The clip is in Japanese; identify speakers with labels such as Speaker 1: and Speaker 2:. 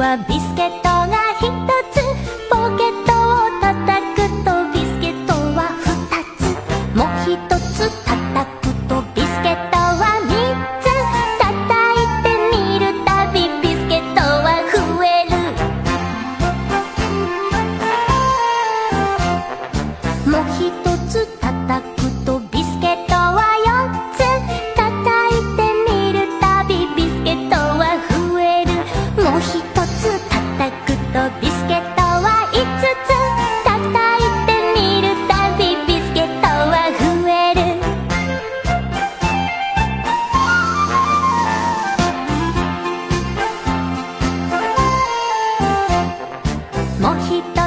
Speaker 1: はビスケットがつ。ポケットをたたくとビスケットはふたつ。もうひとつたたくとビスケットはみっつ。たたいてみるたびビスケットはふえる。もうひとつたたくもう一